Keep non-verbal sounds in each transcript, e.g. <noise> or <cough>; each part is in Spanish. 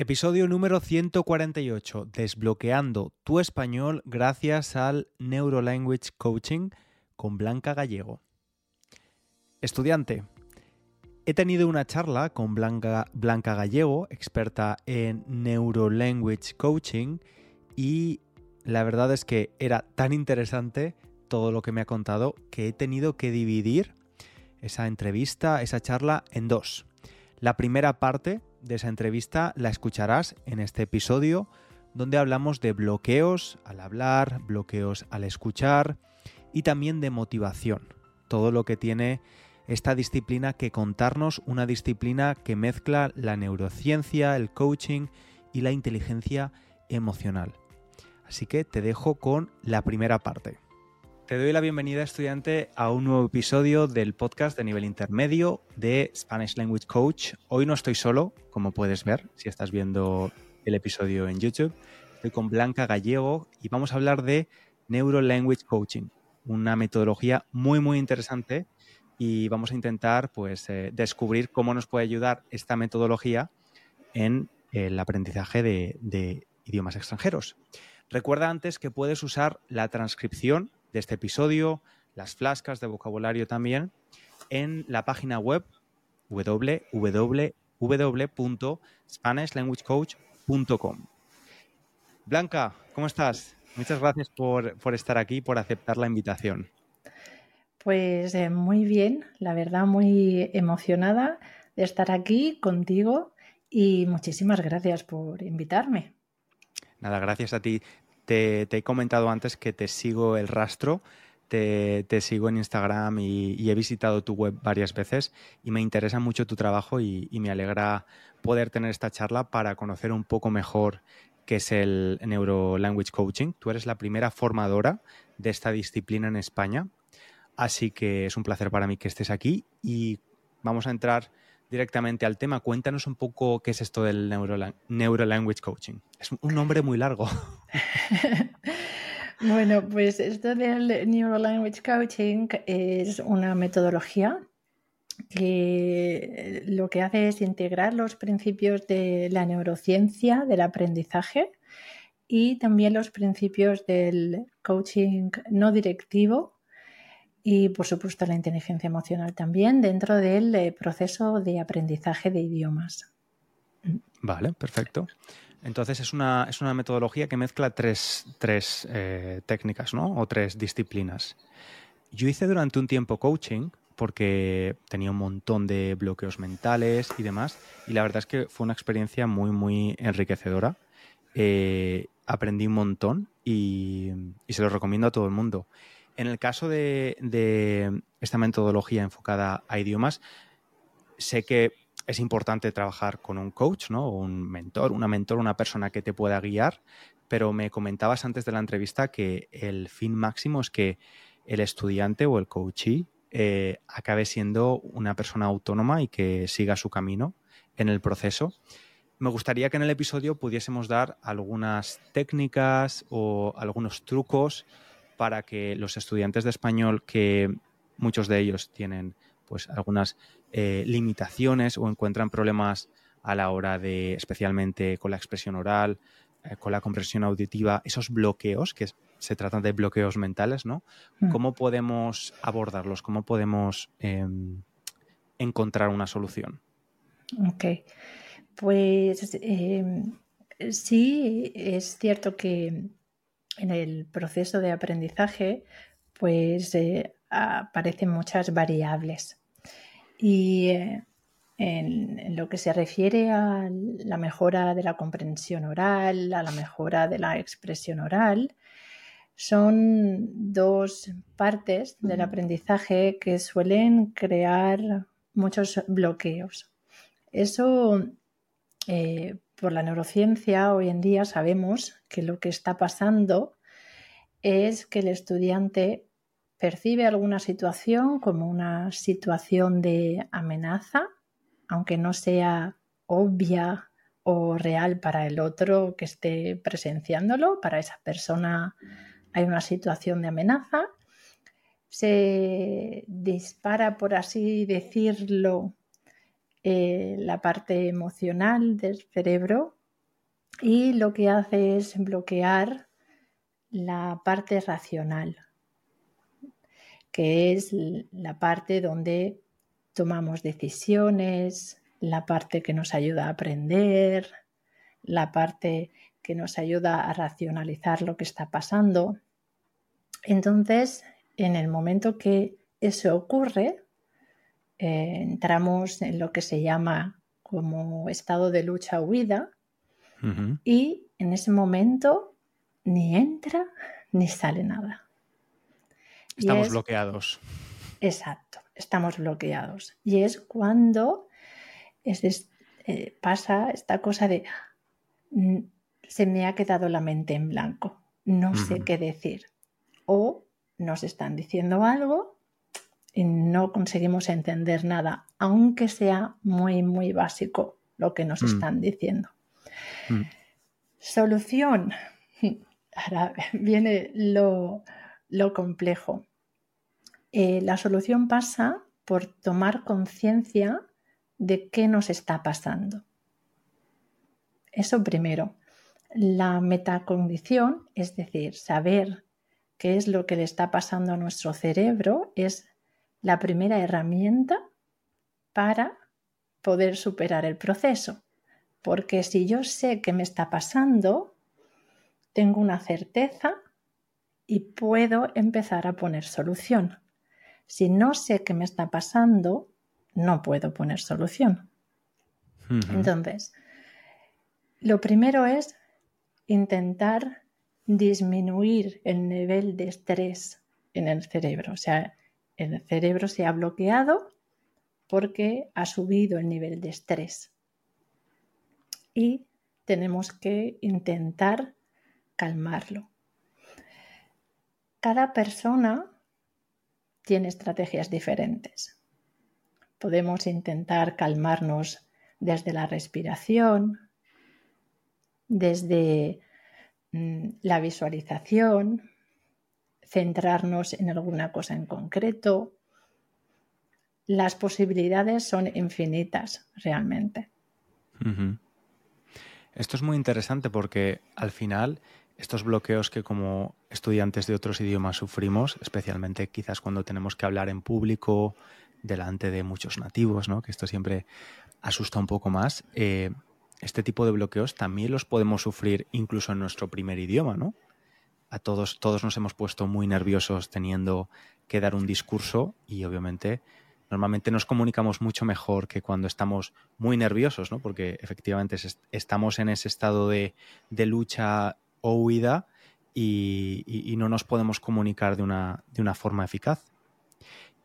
Episodio número 148, desbloqueando tu español gracias al Neurolanguage Coaching con Blanca Gallego. Estudiante, he tenido una charla con Blanca, Gallego, experta en Neurolanguage Coaching, y la verdad es que era tan interesante todo lo que me ha contado que he tenido que dividir esa entrevista, esa charla en dos. La primera parte de esa entrevista la escucharás en este episodio donde hablamos de bloqueos al hablar, bloqueos al escuchar y también de motivación. Todo lo que tiene esta disciplina que contarnos, una disciplina que mezcla la neurociencia, el coaching y la inteligencia emocional. Así que te dejo con la primera parte. Te doy la bienvenida, estudiante, a un nuevo episodio del podcast de nivel intermedio de Spanish Language Coach. Hoy no estoy solo, como puedes ver si estás viendo el episodio en YouTube. Estoy con Blanca Gallego y vamos a hablar de Neuro Language Coaching, una metodología muy, muy interesante y vamos a intentar pues, eh, descubrir cómo nos puede ayudar esta metodología en el aprendizaje de idiomas extranjeros. Recuerda antes que puedes usar la transcripción de este episodio, las flascas de vocabulario también, en la página web www.spanishlanguagecoach.com. Blanca, ¿cómo estás? Muchas gracias por, estar aquí por aceptar la invitación. Pues eh, muy bien, la verdad muy emocionada de estar aquí contigo y muchísimas gracias por invitarme. Nada, gracias a ti. Te, he comentado antes que te sigo el rastro, te, sigo en Instagram y, he visitado tu web varias veces y me interesa mucho tu trabajo y, me alegra poder tener esta charla para conocer un poco mejor qué es el Neuro Language Coaching. Tú eres la primera formadora de esta disciplina en España, así que es un placer para mí que estés aquí y vamos a entrar directamente al tema, cuéntanos un poco qué es esto del Neuro, Language Coaching. Es un nombre muy largo. <laughs> bueno, pues esto del Neuro Language Coaching es una metodología que lo que hace es integrar los principios de la neurociencia, del aprendizaje y también los principios del coaching no directivo y por supuesto la inteligencia emocional también dentro del eh, proceso de aprendizaje de idiomas. Vale, perfecto. Entonces es una, es una metodología que mezcla tres, eh, técnicas, ¿no? O tres disciplinas. Yo hice durante un tiempo coaching porque tenía un montón de bloqueos mentales y demás. Y la verdad es que fue una experiencia muy, muy enriquecedora. Eh, aprendí un montón y, y se lo recomiendo a todo el mundo. En el caso de, esta metodología enfocada a idiomas, sé que es importante trabajar con un coach, ¿no? Un mentor, una mentor, una persona que te pueda guiar, pero me comentabas antes de la entrevista que el fin máximo es que el estudiante o el coachee eh, acabe siendo una persona autónoma y que siga su camino en el proceso. Me gustaría que en el episodio pudiésemos dar algunas técnicas o algunos trucos para que los estudiantes de español, que muchos de ellos tienen pues algunas eh, limitaciones o encuentran problemas a la hora de, especialmente con la expresión oral, eh, con la comprensión auditiva, esos bloqueos, que se tratan de bloqueos mentales, ¿no? Mm. ¿Cómo podemos abordarlos? ¿Cómo podemos em, encontrar una solución? Ok, pues em, sí, es cierto que en el proceso de aprendizaje, pues eh, aparecen muchas variables. Y eh, en, lo que se refiere a la mejora de la comprensión oral, a la mejora de la expresión oral, son dos partes del aprendizaje que suelen crear muchos bloqueos. Eso eh, por la neurociencia hoy en día sabemos que lo que está pasando es que el estudiante percibe alguna situación como una situación de amenaza, aunque no sea obvia o real para el otro que esté presenciándolo, para esa persona hay una situación de amenaza, se dispara, por así decirlo, eh, la parte emocional del cerebro y lo que hace es bloquear la parte racional, que es la parte donde tomamos decisiones, la parte que nos ayuda a aprender, la parte que nos ayuda a racionalizar lo que está pasando. Entonces, en el momento que eso ocurre, eh, entramos en lo que se llama como estado de lucha-huida y en ese momento ni entra <laughs> ni sale nada. Estamos bloqueados. Exacto, estamos bloqueados. Y es cuando eh, pasa esta cosa de se me ha quedado la mente en blanco, no sé qué decir. O nos están diciendo algo no conseguimos entender nada, aunque sea muy, muy básico lo que nos mm. están diciendo. Mm. Solución. Ahora viene lo, complejo. Eh, la solución pasa por tomar conciencia de qué nos está pasando. Eso primero. La metacognición, es decir, saber qué es lo que le está pasando a nuestro cerebro, es la primera herramienta para poder superar el proceso. Porque si yo sé qué me está pasando, tengo una certeza y puedo empezar a poner solución. Si no sé qué me está pasando, no puedo poner solución. Entonces, lo primero es intentar disminuir el nivel de estrés en el cerebro. O sea, el cerebro se ha bloqueado porque ha subido el nivel de estrés. Y tenemos que intentar calmarlo. Cada persona tiene estrategias diferentes. Podemos intentar calmarnos desde la respiración, desde mm, la visualización, centrarnos en alguna cosa en concreto. Las posibilidades son infinitas realmente. Esto es muy interesante porque al final estos bloqueos que como estudiantes de otros idiomas sufrimos, especialmente quizás cuando tenemos que hablar en público delante de muchos nativos, ¿no? que esto siempre asusta un poco más, eh, este tipo de bloqueos también los podemos sufrir incluso en nuestro primer idioma, ¿no? A todos, todos nos hemos puesto muy nerviosos teniendo que dar un discurso y obviamente normalmente nos comunicamos mucho mejor que cuando estamos muy nerviosos, ¿no? Porque efectivamente estamos en ese estado de, lucha o huida y, no nos podemos comunicar de una, de una forma eficaz.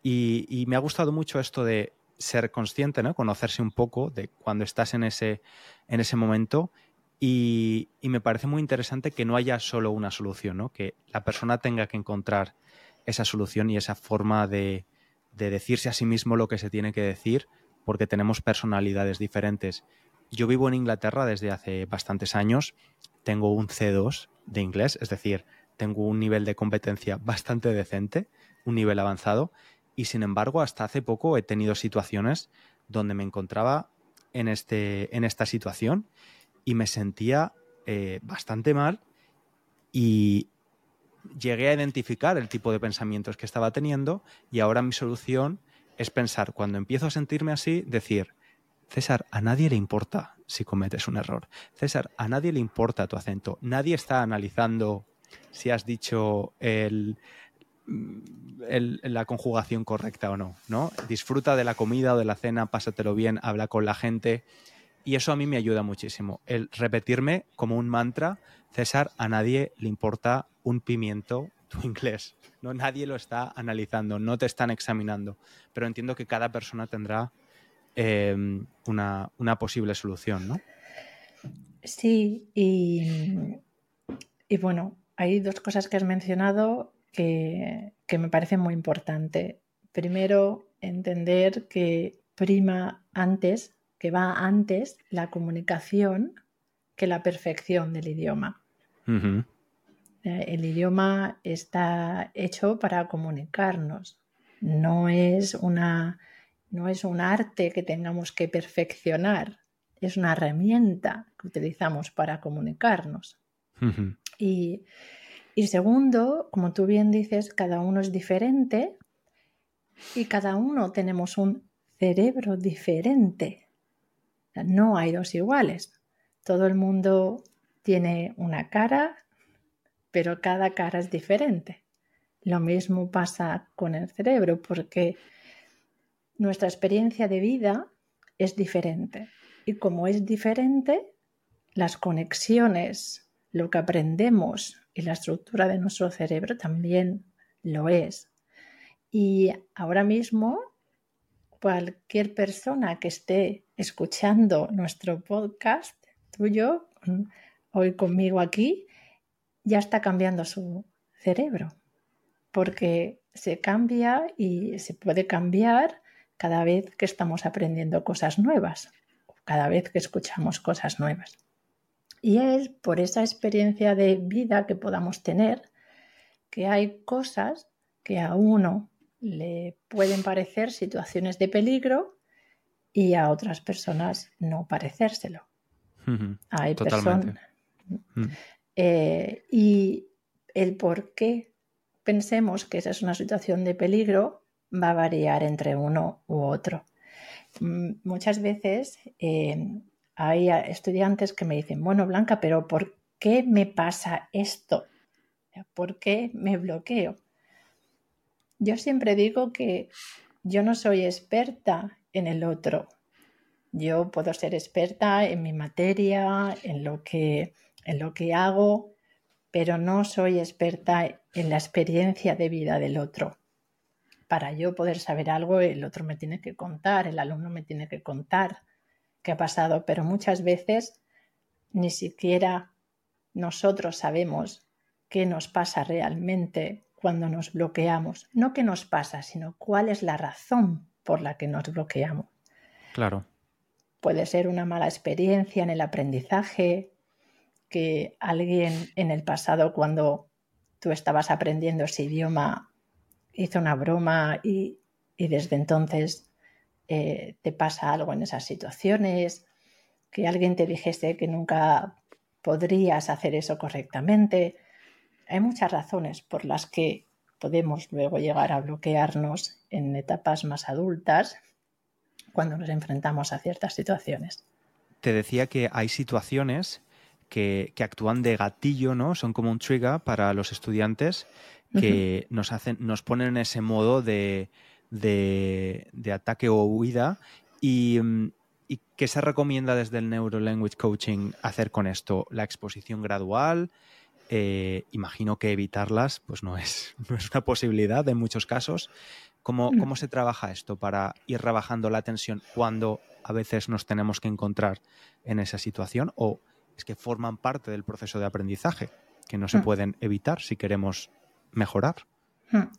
y, me ha gustado mucho esto de ser consciente, ¿no? Conocerse un poco de cuando estás en ese, en ese momento. Y, me parece muy interesante que no haya solo una solución, ¿no? Que la persona tenga que encontrar esa solución y esa forma de, de decirse a sí mismo lo que se tiene que decir, porque tenemos personalidades diferentes. Yo vivo en Inglaterra desde hace bastantes años, tengo un C2 de inglés, es decir, tengo un nivel de competencia bastante decente, un nivel avanzado, y sin embargo, hasta hace poco he tenido situaciones donde me encontraba en, este, en esta situación y me sentía eh, bastante mal y llegué a identificar el tipo de pensamientos que estaba teniendo y ahora mi solución es pensar, cuando empiezo a sentirme así, decir, César, a nadie le importa si cometes un error. César, a nadie le importa tu acento. Nadie está analizando si has dicho el, la conjugación correcta o no, ¿no? Disfruta de la comida o de la cena, pásatelo bien, habla con la gente. Y eso a mí me ayuda muchísimo. El repetirme como un mantra, César, a nadie le importa un pimiento tu inglés. ¿no? Nadie lo está analizando, no te están examinando. Pero entiendo que cada persona tendrá em, una, una, posible solución, ¿no? Sí, y, y bueno, hay dos cosas que has mencionado que, me parece muy importante. Primero, entender que prima antes, que va antes la comunicación que la perfección del idioma. Eh, el idioma está hecho para comunicarnos, no es, una, no es un arte que tengamos que perfeccionar. es una herramienta que utilizamos para comunicarnos. y, y segundo, como tú bien dices, cada uno es diferente y cada uno tenemos un cerebro diferente. No hay dos iguales. Todo el mundo tiene una cara, pero cada cara es diferente. Lo mismo pasa con el cerebro porque nuestra experiencia de vida es diferente. Y como es diferente, las conexiones, lo que aprendemos y la estructura de nuestro cerebro también lo es. Y ahora mismo, cualquier persona que esté escuchando nuestro podcast tuyo, hoy conmigo aquí, ya está cambiando su cerebro, porque se cambia y se puede cambiar cada vez que estamos aprendiendo cosas nuevas, cada vez que escuchamos cosas nuevas. Y es por esa experiencia de vida que podamos tener que hay cosas que a uno le pueden parecer situaciones de peligro y a otras personas no parecérselo. Hay personas. Mm. Eh, y el por qué pensemos que esa es una situación de peligro va a variar entre uno u otro. Mm, muchas veces eh, hay estudiantes que me dicen, bueno, Blanca, pero ¿por qué me pasa esto? ¿Por qué me bloqueo? Yo siempre digo que yo no soy experta en el otro. Yo puedo ser experta en mi materia, en lo que, en lo que hago, pero no soy experta en la experiencia de vida del otro para yo poder saber algo, el otro me tiene que contar, el alumno me tiene que contar qué ha pasado, pero muchas veces ni siquiera nosotros sabemos qué nos pasa realmente cuando nos bloqueamos. No qué nos pasa, sino cuál es la razón por la que nos bloqueamos. Claro. Puede ser una mala experiencia en el aprendizaje, que alguien en el pasado cuando tú estabas aprendiendo ese idioma hizo una broma y, desde entonces eh, te pasa algo en esas situaciones, que alguien te dijese que nunca podrías hacer eso correctamente. Hay muchas razones por las que podemos luego llegar a bloquearnos en etapas más adultas cuando nos enfrentamos a ciertas situaciones. Te decía que hay situaciones que, que, actúan de gatillo, ¿no? Son como un trigger para los estudiantes que nos hacen, nos ponen en ese modo de, ataque o huida. Mm, y, qué se recomienda desde el Neuro Language Coaching hacer con esto? La exposición gradual. Eh, imagino que evitarlas pues no es, <laughs> no es una posibilidad en muchos casos. ¿Cómo, mm. ¿Cómo se trabaja esto para ir rebajando la tensión cuando a veces nos tenemos que encontrar en esa situación? ¿O es que forman parte del proceso de aprendizaje que no se mm. pueden evitar si queremos mejorar? Hmm.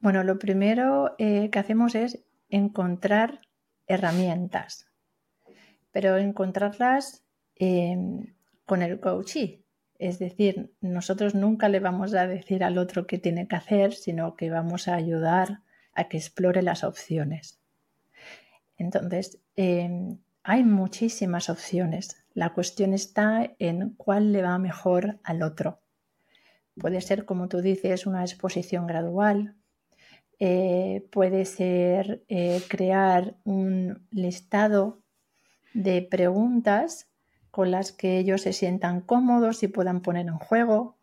Bueno, lo primero eh, que hacemos es encontrar herramientas, pero encontrarlas em, con el coachee. Es decir, nosotros nunca le vamos a decir al otro qué tiene que hacer, sino que vamos a ayudar a que explore las opciones. Entonces, em, hay muchísimas opciones. La cuestión está en cuál le va mejor al otro. Puede ser, como tú dices, una exposición gradual. Eh, puede ser eh, crear un listado de preguntas con las que ellos se sientan cómodos y puedan poner en juego.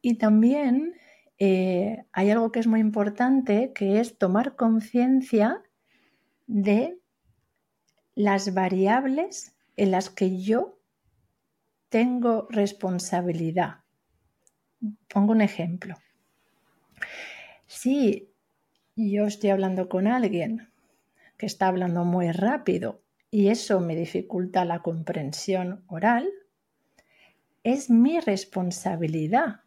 Y también eh, hay algo que es muy importante, que es tomar conciencia de las variables en las que yo tengo responsabilidad. Pongo un ejemplo. Si yo estoy hablando con alguien que está hablando muy rápido y eso me dificulta la comprensión oral, es mi responsabilidad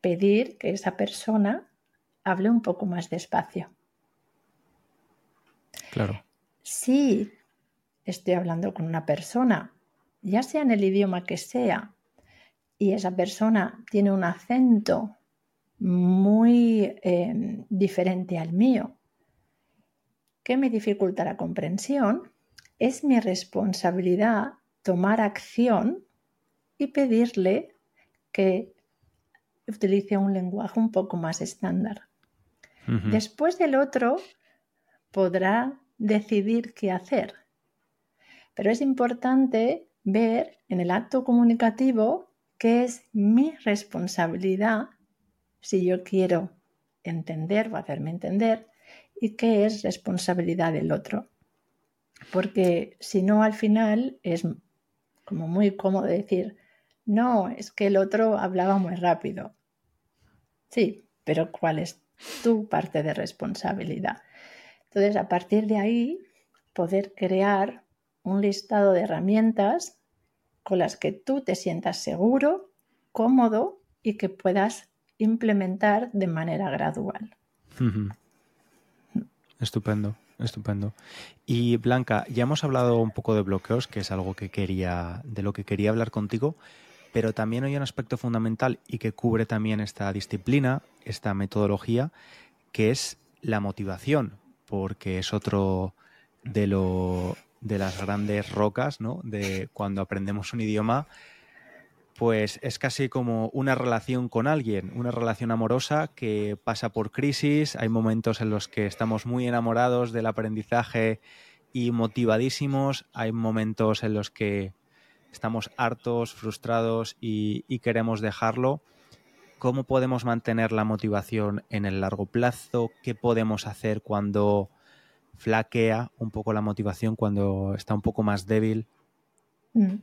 pedir que esa persona hable un poco más despacio. Claro. Si estoy hablando con una persona, ya sea en el idioma que sea, y esa persona tiene un acento muy em, diferente al mío, que me dificulta la comprensión, es mi responsabilidad tomar acción y pedirle que utilice un lenguaje un poco más estándar. Después del otro podrá decidir qué hacer. Pero es importante ver en el acto comunicativo que es mi responsabilidad si yo quiero entender o hacerme entender y qué es responsabilidad del otro. Porque si no, al final es como muy cómodo decir, no, es que el otro hablaba muy rápido. Sí, pero ¿cuál es tu parte de responsabilidad? Entonces, a partir de ahí, poder crear un listado de herramientas con las que tú te sientas seguro, cómodo y que puedas implementar de manera gradual. Estupendo, estupendo. Y Blanca, ya hemos hablado un poco de bloqueos, que es algo que quería, de lo que quería hablar contigo, pero también hay un aspecto fundamental y que cubre también esta disciplina, esta metodología, que es la motivación, porque es otro de lo de las grandes rocas, ¿no? De cuando aprendemos un idioma, pues es casi como una relación con alguien, una relación amorosa que pasa por crisis, hay momentos en los que estamos muy enamorados del aprendizaje y motivadísimos, hay momentos en los que estamos hartos, frustrados y, queremos dejarlo. ¿Cómo podemos mantener la motivación en el largo plazo? ¿Qué podemos hacer cuando flaquea un poco la motivación, cuando está un poco más débil? Mm.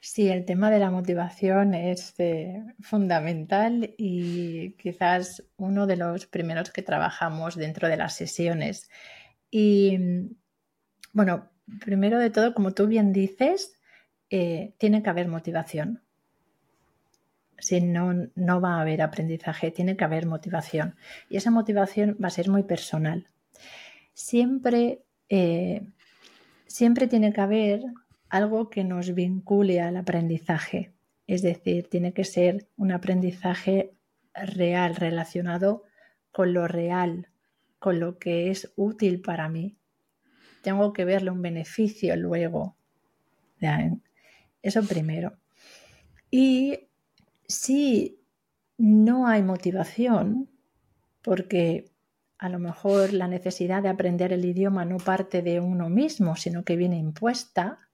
Sí, el tema de la motivación es eh, fundamental y quizás uno de los primeros que trabajamos dentro de las sesiones. Y bueno, primero de todo, como tú bien dices, eh, tiene que haber motivación. Si no, no va a haber aprendizaje, tiene que haber motivación. Y esa motivación va a ser muy personal. Siempre, eh, siempre tiene que haber algo que nos vincule al aprendizaje. Es decir, tiene que ser un aprendizaje real, relacionado con lo real, con lo que es útil para mí. Tengo que verle un beneficio luego. Eso primero. Y si no hay motivación, porque a lo mejor la necesidad de aprender el idioma no parte de uno mismo, sino que viene impuesta,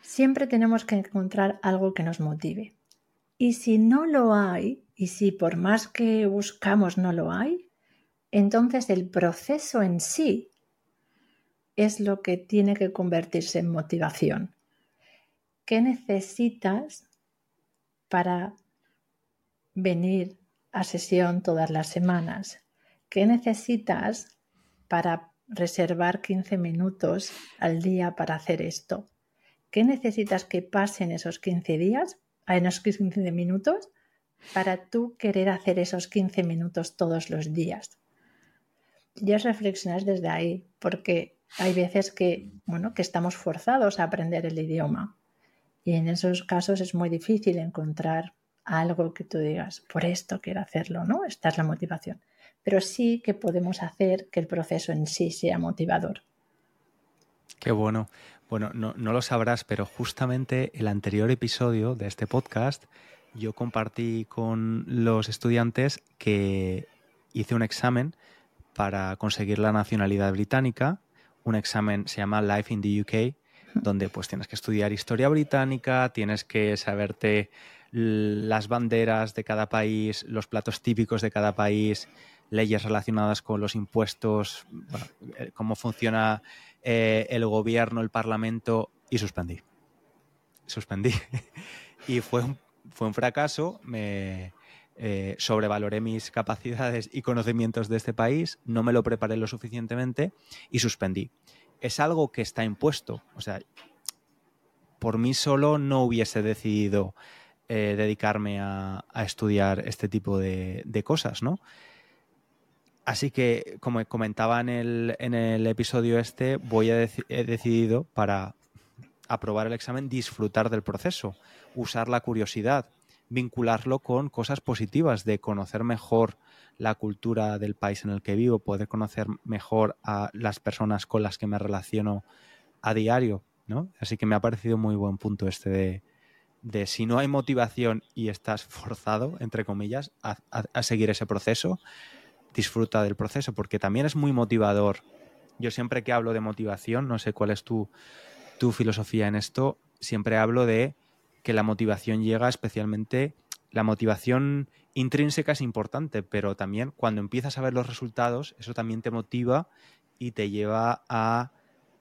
Siempre tenemos que encontrar algo que nos motive. Y si no lo hay, y si por más que buscamos no lo hay, entonces el proceso en sí es lo que tiene que convertirse en motivación. ¿Qué necesitas para venir a sesión todas las semanas? ¿Qué necesitas para reservar 15 minutos al día para hacer esto. ¿Qué necesitas que pasen esos 15 días, en esos 15 minutos, para tú querer hacer esos 15 minutos todos los días? Ya reflexionar desde ahí, porque hay veces que, bueno, que estamos forzados a aprender el idioma. Y en esos casos es muy difícil encontrar algo que tú digas, por esto quiero hacerlo, ¿no? Esta es la motivación pero sí que podemos hacer que el proceso en sí sea motivador. Qué bueno. Bueno, no, lo sabrás, pero justamente el anterior episodio de este podcast yo compartí con los estudiantes que hice un examen para conseguir la nacionalidad británica. Un examen se llama Life in the UK, donde pues tienes que estudiar historia británica, tienes que saberte las banderas de cada país, los platos típicos de cada país, leyes relacionadas con los impuestos, eh, cómo funciona eh, el gobierno, el parlamento, y suspendí. Suspendí. <laughs> y fue un, fue un fracaso, me eh, sobrevaloré mis capacidades y conocimientos de este país, no me lo preparé lo suficientemente y suspendí. Es algo que está impuesto, o sea, por mí solo no hubiese decidido dedicarme a, estudiar este tipo de, de cosas, ¿no? Así que, como comentaba en el, en el episodio este, voy a he decidido para aprobar el examen disfrutar del proceso, usar la curiosidad, vincularlo con cosas positivas, de conocer mejor la cultura del país en el que vivo, poder conocer mejor a las personas con las que me relaciono a diario, ¿no? Así que me ha parecido muy buen punto este de, de si no hay motivación y estás forzado, entre comillas, a, seguir ese proceso, disfruta del proceso, porque también es muy motivador. Yo siempre que hablo de motivación, no sé cuál es tu, tu filosofía en esto, siempre hablo de que la motivación llega especialmente, la motivación intrínseca es importante, pero también cuando empiezas a ver los resultados, eso también te motiva y te lleva a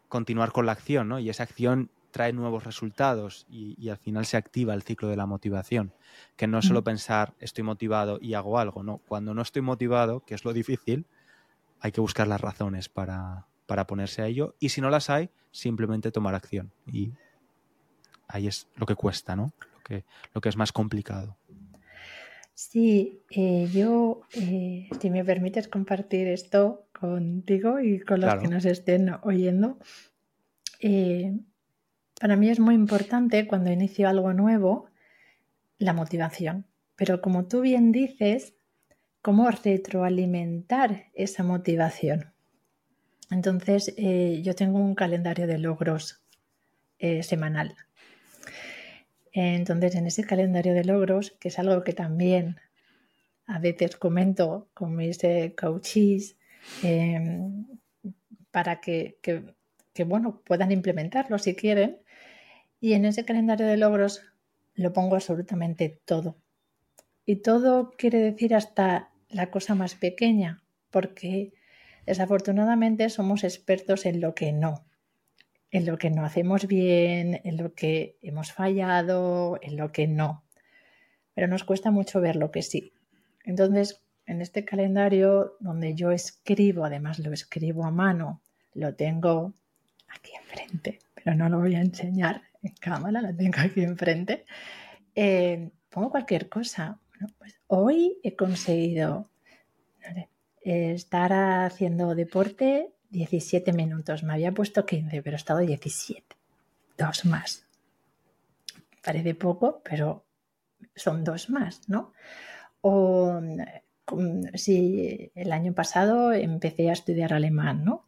continuar con la acción, ¿no? Y esa acción trae nuevos resultados y, al final se activa el ciclo de la motivación, que no es solo pensar estoy motivado y hago algo, no, cuando no estoy motivado, que es lo difícil, hay que buscar las razones para, para ponerse a ello y si no las hay, simplemente tomar acción y ahí es lo que cuesta, ¿no? Lo que, lo que es más complicado. Sí, eh, yo, eh, si me permites compartir esto contigo y con los que nos estén oyendo, eh, para mí es muy importante cuando inicio algo nuevo la motivación. Pero como tú bien dices, ¿cómo retroalimentar esa motivación? Entonces, eh, yo tengo un calendario de logros eh, semanal. Entonces, en ese calendario de logros, que es algo que también a veces comento con mis eh, coaches, em, para que, que, bueno, puedan implementarlo si quieren, y en ese calendario de logros lo pongo absolutamente todo. Y todo quiere decir hasta la cosa más pequeña, porque desafortunadamente somos expertos en lo que no, en lo que no hacemos bien, en lo que hemos fallado, en lo que no. Pero nos cuesta mucho ver lo que sí. Entonces, en este calendario donde yo escribo, además lo escribo a mano, lo tengo aquí enfrente, pero no lo voy a enseñar cámara, la tengo aquí enfrente, eh, pongo cualquier cosa. Pues hoy he conseguido estar haciendo deporte 17 minutos. Me había puesto 15, pero he estado 17. Dos más. Parece poco, pero son dos más, ¿no? O si el año pasado empecé a estudiar alemán, ¿no?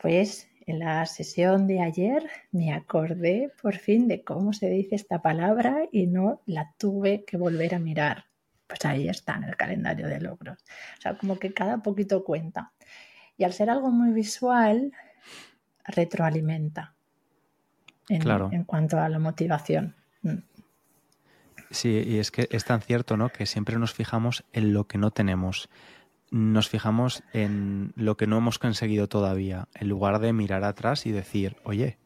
Pues en la sesión de ayer me acordé por fin de cómo se dice esta palabra y no la tuve que volver a mirar. Pues ahí está en el calendario de logros. O sea, como que cada poquito cuenta. Y al ser algo muy visual, retroalimenta en, en cuanto a la motivación. Mm. Sí, y es que es tan cierto, ¿no? Que siempre nos fijamos en lo que no tenemos nos fijamos en lo que no hemos conseguido todavía, en lugar de mirar atrás y decir, oye,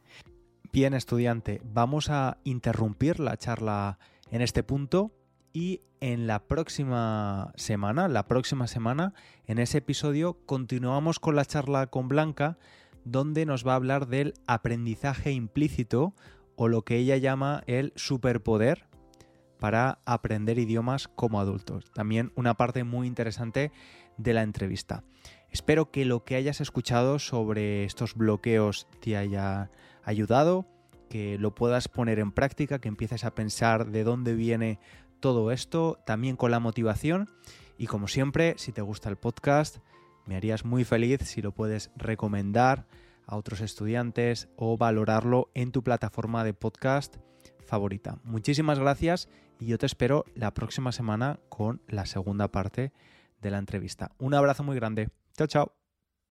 bien estudiante, vamos a interrumpir la charla en este punto y en la próxima semana, la próxima semana, en ese episodio continuamos con la charla con Blanca, donde nos va a hablar del aprendizaje implícito o lo que ella llama el superpoder para aprender idiomas como adultos. También una parte muy interesante de la entrevista. Espero que lo que hayas escuchado sobre estos bloqueos te haya ayudado, que lo puedas poner en práctica, que empieces a pensar de dónde viene todo esto, también con la motivación. Y como siempre, si te gusta el podcast, me harías muy feliz si lo puedes recomendar a otros estudiantes o valorarlo en tu plataforma de podcast favorita. Muchísimas gracias y yo te espero la próxima semana con la segunda parte de la entrevista. Un abrazo muy grande. Chao, chao.